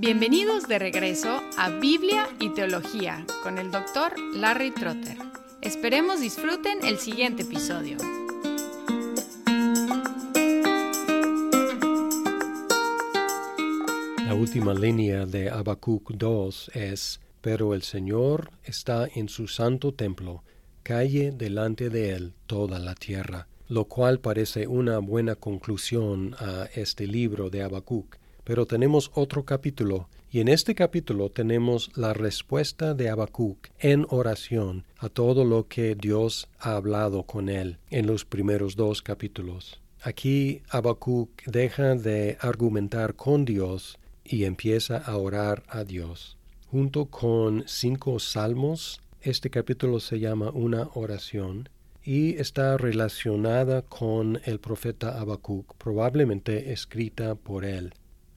Bienvenidos de regreso a Biblia y Teología con el doctor Larry Trotter. Esperemos disfruten el siguiente episodio. La última línea de Habacuc 2 es, Pero el Señor está en su santo templo, calle delante de él toda la tierra, lo cual parece una buena conclusión a este libro de Habacuc pero tenemos otro capítulo, y en este capítulo tenemos la respuesta de Habacuc en oración a todo lo que Dios ha hablado con él en los primeros dos capítulos. Aquí Habacuc deja de argumentar con Dios y empieza a orar a Dios. Junto con cinco salmos, este capítulo se llama una oración y está relacionada con el profeta Habacuc, probablemente escrita por él.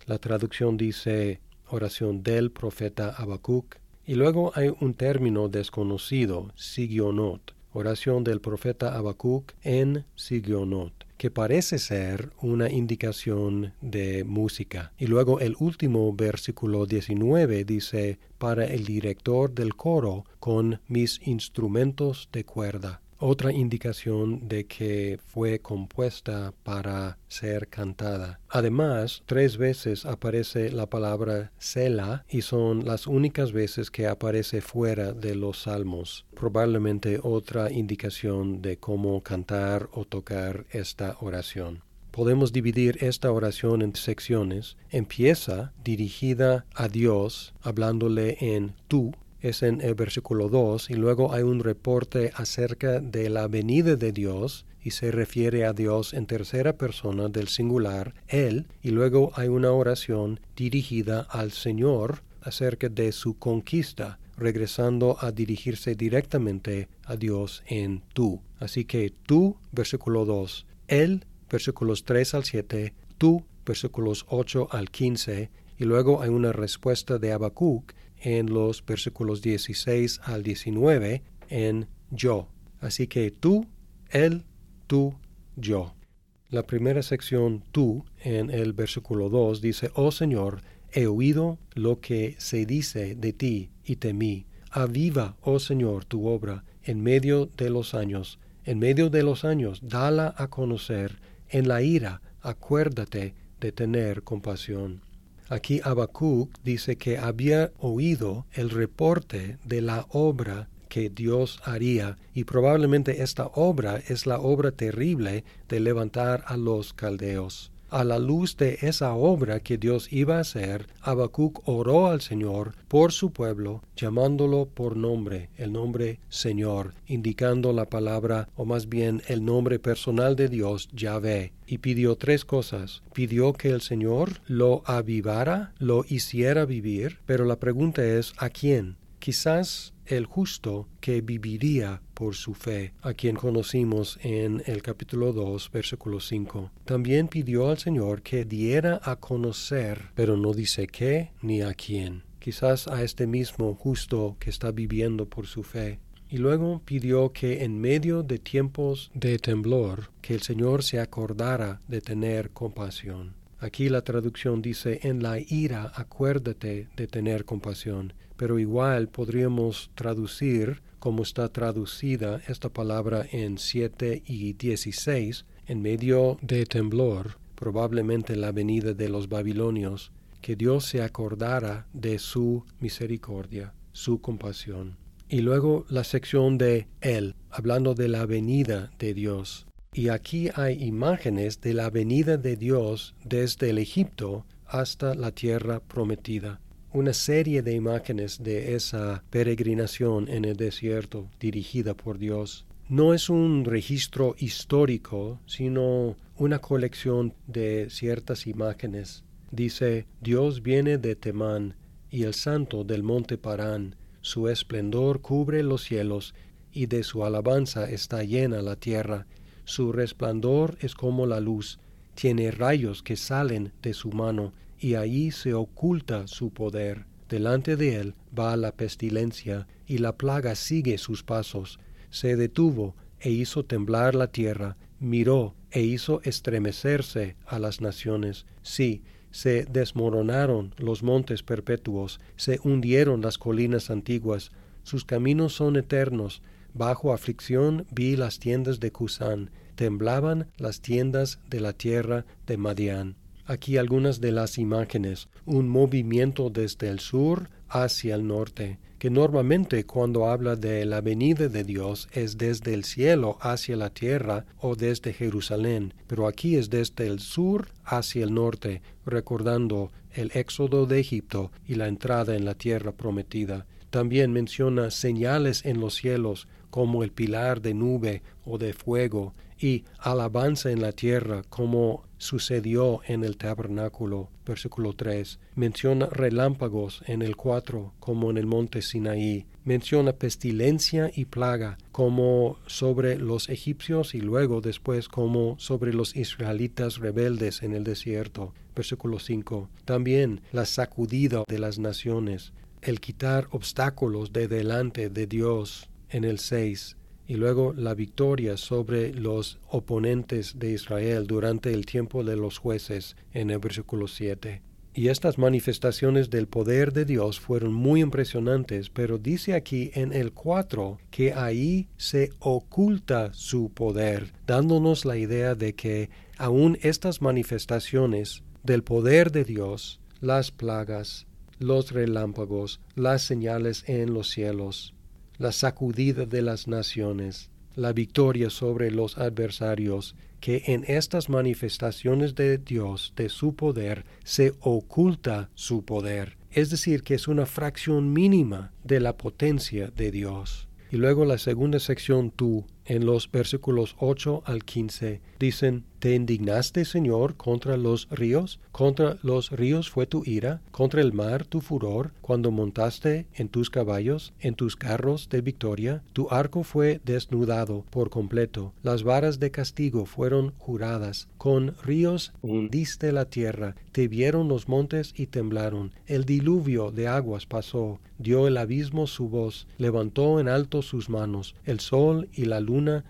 La traducción dice oración del profeta Habacuc. Y luego hay un término desconocido, sigionot, oración del profeta Habacuc en sigionot, que parece ser una indicación de música. Y luego el último versículo 19 dice, para el director del coro con mis instrumentos de cuerda otra indicación de que fue compuesta para ser cantada. Además, tres veces aparece la palabra Sela y son las únicas veces que aparece fuera de los salmos. Probablemente otra indicación de cómo cantar o tocar esta oración podemos dividir esta oración en secciones. Empieza dirigida a Dios, hablándole en tú, es en el versículo 2 y luego hay un reporte acerca de la venida de Dios y se refiere a Dios en tercera persona del singular, Él, y luego hay una oración dirigida al Señor acerca de su conquista, regresando a dirigirse directamente a Dios en tú. Así que tú, versículo 2, Él, versículos 3 al 7, tú, versículos 8 al 15, y luego hay una respuesta de Habacuc en los versículos 16 al 19 en yo. Así que tú, él, tú, yo. La primera sección tú en el versículo 2 dice, Oh Señor, he oído lo que se dice de ti y temí. Aviva, oh Señor, tu obra en medio de los años. En medio de los años, dala a conocer. En la ira, acuérdate de tener compasión. Aquí Habacuc dice que había oído el reporte de la obra que Dios haría y probablemente esta obra es la obra terrible de levantar a los caldeos. A la luz de esa obra que Dios iba a hacer, Habacuc oró al Señor por su pueblo, llamándolo por nombre, el nombre Señor, indicando la palabra, o más bien el nombre personal de Dios, Yahvé, y pidió tres cosas. Pidió que el Señor lo avivara, lo hiciera vivir, pero la pregunta es, ¿a quién? Quizás el justo que viviría por su fe, a quien conocimos en el capítulo 2, versículo 5. También pidió al Señor que diera a conocer, pero no dice qué ni a quién. Quizás a este mismo justo que está viviendo por su fe. Y luego pidió que en medio de tiempos de temblor, que el Señor se acordara de tener compasión. Aquí la traducción dice, en la ira acuérdate de tener compasión, pero igual podríamos traducir como está traducida esta palabra en 7 y 16, en medio de temblor, probablemente la venida de los babilonios, que Dios se acordara de su misericordia, su compasión. Y luego la sección de Él, hablando de la venida de Dios. Y aquí hay imágenes de la venida de Dios desde el Egipto hasta la tierra prometida. Una serie de imágenes de esa peregrinación en el desierto dirigida por Dios. No es un registro histórico, sino una colección de ciertas imágenes. Dice, Dios viene de Temán y el santo del monte Parán. Su esplendor cubre los cielos y de su alabanza está llena la tierra su resplandor es como la luz, tiene rayos que salen de su mano, y allí se oculta su poder. Delante de él va la pestilencia, y la plaga sigue sus pasos. Se detuvo e hizo temblar la tierra, miró e hizo estremecerse a las naciones. Sí, se desmoronaron los montes perpetuos, se hundieron las colinas antiguas, sus caminos son eternos. Bajo aflicción vi las tiendas de Cusán, temblaban las tiendas de la tierra de Madián. Aquí algunas de las imágenes, un movimiento desde el sur hacia el norte, que normalmente cuando habla de la venida de Dios es desde el cielo hacia la tierra o desde Jerusalén, pero aquí es desde el sur hacia el norte, recordando el éxodo de Egipto y la entrada en la tierra prometida. También menciona señales en los cielos, como el pilar de nube o de fuego, y alabanza en la tierra, como sucedió en el tabernáculo. Versículo 3. Menciona relámpagos en el 4, como en el monte Sinaí. Menciona pestilencia y plaga, como sobre los egipcios y luego después como sobre los israelitas rebeldes en el desierto. Versículo 5. También la sacudida de las naciones el quitar obstáculos de delante de Dios en el 6 y luego la victoria sobre los oponentes de Israel durante el tiempo de los jueces en el versículo 7. Y estas manifestaciones del poder de Dios fueron muy impresionantes, pero dice aquí en el 4 que ahí se oculta su poder, dándonos la idea de que aún estas manifestaciones del poder de Dios, las plagas, los relámpagos, las señales en los cielos, la sacudida de las naciones, la victoria sobre los adversarios, que en estas manifestaciones de Dios, de su poder, se oculta su poder, es decir, que es una fracción mínima de la potencia de Dios. Y luego la segunda sección, tú, en los versículos 8 al 15, dicen, ¿Te indignaste, Señor, contra los ríos? ¿Contra los ríos fue tu ira? ¿Contra el mar tu furor? Cuando montaste en tus caballos, en tus carros de victoria, tu arco fue desnudado por completo, las varas de castigo fueron juradas, con ríos hundiste la tierra, te vieron los montes y temblaron, el diluvio de aguas pasó, dio el abismo su voz, levantó en alto sus manos, el sol y la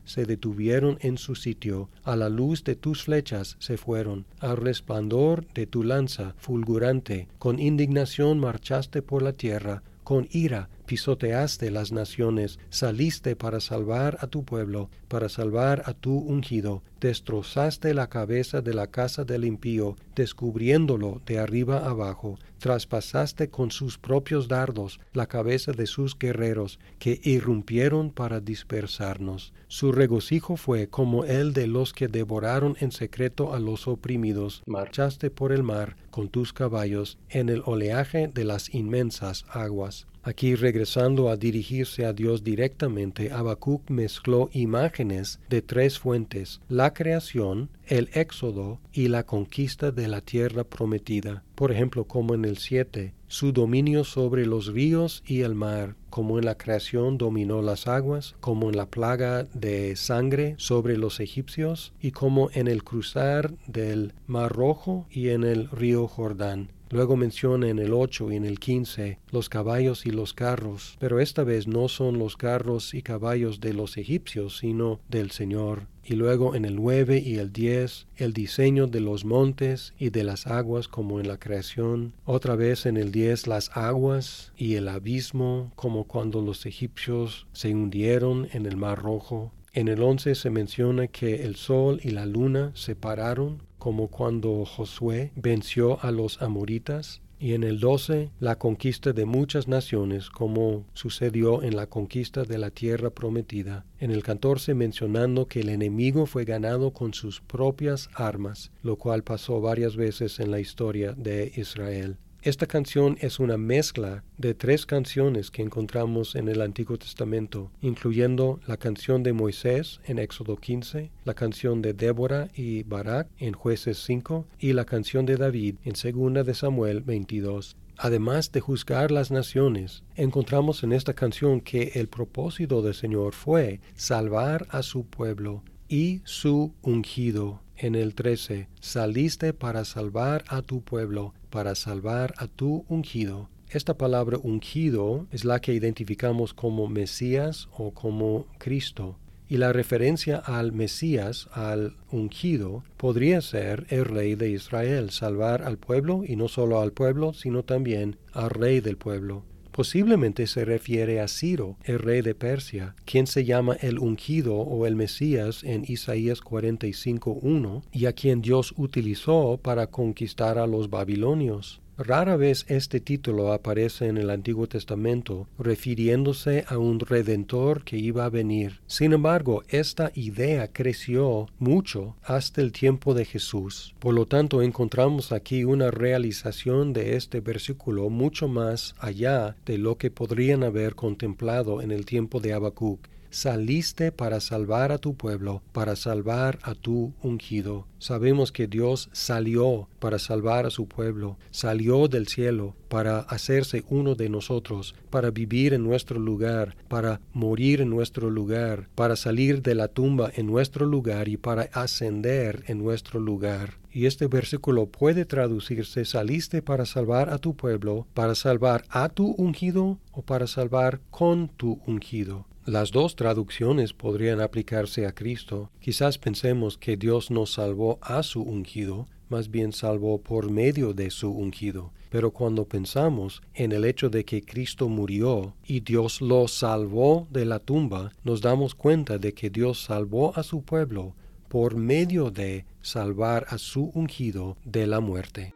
se detuvieron en su sitio, a la luz de tus flechas se fueron, al resplandor de tu lanza fulgurante, con indignación marchaste por la tierra, con ira pisoteaste las naciones, saliste para salvar a tu pueblo, para salvar a tu ungido, destrozaste la cabeza de la casa del impío, descubriéndolo de arriba abajo, traspasaste con sus propios dardos la cabeza de sus guerreros, que irrumpieron para dispersarnos. Su regocijo fue como el de los que devoraron en secreto a los oprimidos. Marchaste por el mar con tus caballos en el oleaje de las inmensas aguas. Aquí regresando a dirigirse a Dios directamente, Habacuc mezcló imágenes de tres fuentes, la creación, el éxodo y la conquista de la tierra prometida. Por ejemplo, como en el 7, su dominio sobre los ríos y el mar, como en la creación dominó las aguas, como en la plaga de sangre sobre los egipcios, y como en el cruzar del Mar Rojo y en el río Jordán. Luego menciona en el 8 y en el 15 los caballos y los carros, pero esta vez no son los carros y caballos de los egipcios, sino del Señor. Y luego en el 9 y el 10 el diseño de los montes y de las aguas como en la creación. Otra vez en el 10 las aguas y el abismo como cuando los egipcios se hundieron en el mar rojo. En el 11 se menciona que el sol y la luna se pararon como cuando Josué venció a los amoritas, y en el 12 la conquista de muchas naciones, como sucedió en la conquista de la tierra prometida. En el 14 mencionando que el enemigo fue ganado con sus propias armas, lo cual pasó varias veces en la historia de Israel. Esta canción es una mezcla de tres canciones que encontramos en el Antiguo Testamento, incluyendo la canción de Moisés en Éxodo 15, la canción de Débora y Barak en Jueces 5 y la canción de David en 2 de Samuel 22. Además de juzgar las naciones, encontramos en esta canción que el propósito del Señor fue salvar a su pueblo y su ungido. En el 13, saliste para salvar a tu pueblo para salvar a tu ungido. Esta palabra ungido es la que identificamos como Mesías o como Cristo. y la referencia al Mesías, al ungido, podría ser el rey de Israel, salvar al pueblo y no solo al pueblo, sino también al rey del pueblo. Posiblemente se refiere a Ciro, el rey de Persia, quien se llama el ungido o el Mesías en Isaías 45.1 y a quien Dios utilizó para conquistar a los babilonios. Rara vez este título aparece en el Antiguo Testamento refiriéndose a un redentor que iba a venir. Sin embargo, esta idea creció mucho hasta el tiempo de Jesús. Por lo tanto, encontramos aquí una realización de este versículo mucho más allá de lo que podrían haber contemplado en el tiempo de Habacuc saliste para salvar a tu pueblo, para salvar a tu ungido. Sabemos que Dios salió para salvar a su pueblo, salió del cielo para hacerse uno de nosotros, para vivir en nuestro lugar, para morir en nuestro lugar, para salir de la tumba en nuestro lugar y para ascender en nuestro lugar. Y este versículo puede traducirse saliste para salvar a tu pueblo, para salvar a tu ungido o para salvar con tu ungido. Las dos traducciones podrían aplicarse a Cristo. Quizás pensemos que Dios nos salvó a su ungido, más bien salvó por medio de su ungido. Pero cuando pensamos en el hecho de que Cristo murió y Dios lo salvó de la tumba, nos damos cuenta de que Dios salvó a su pueblo por medio de salvar a su ungido de la muerte.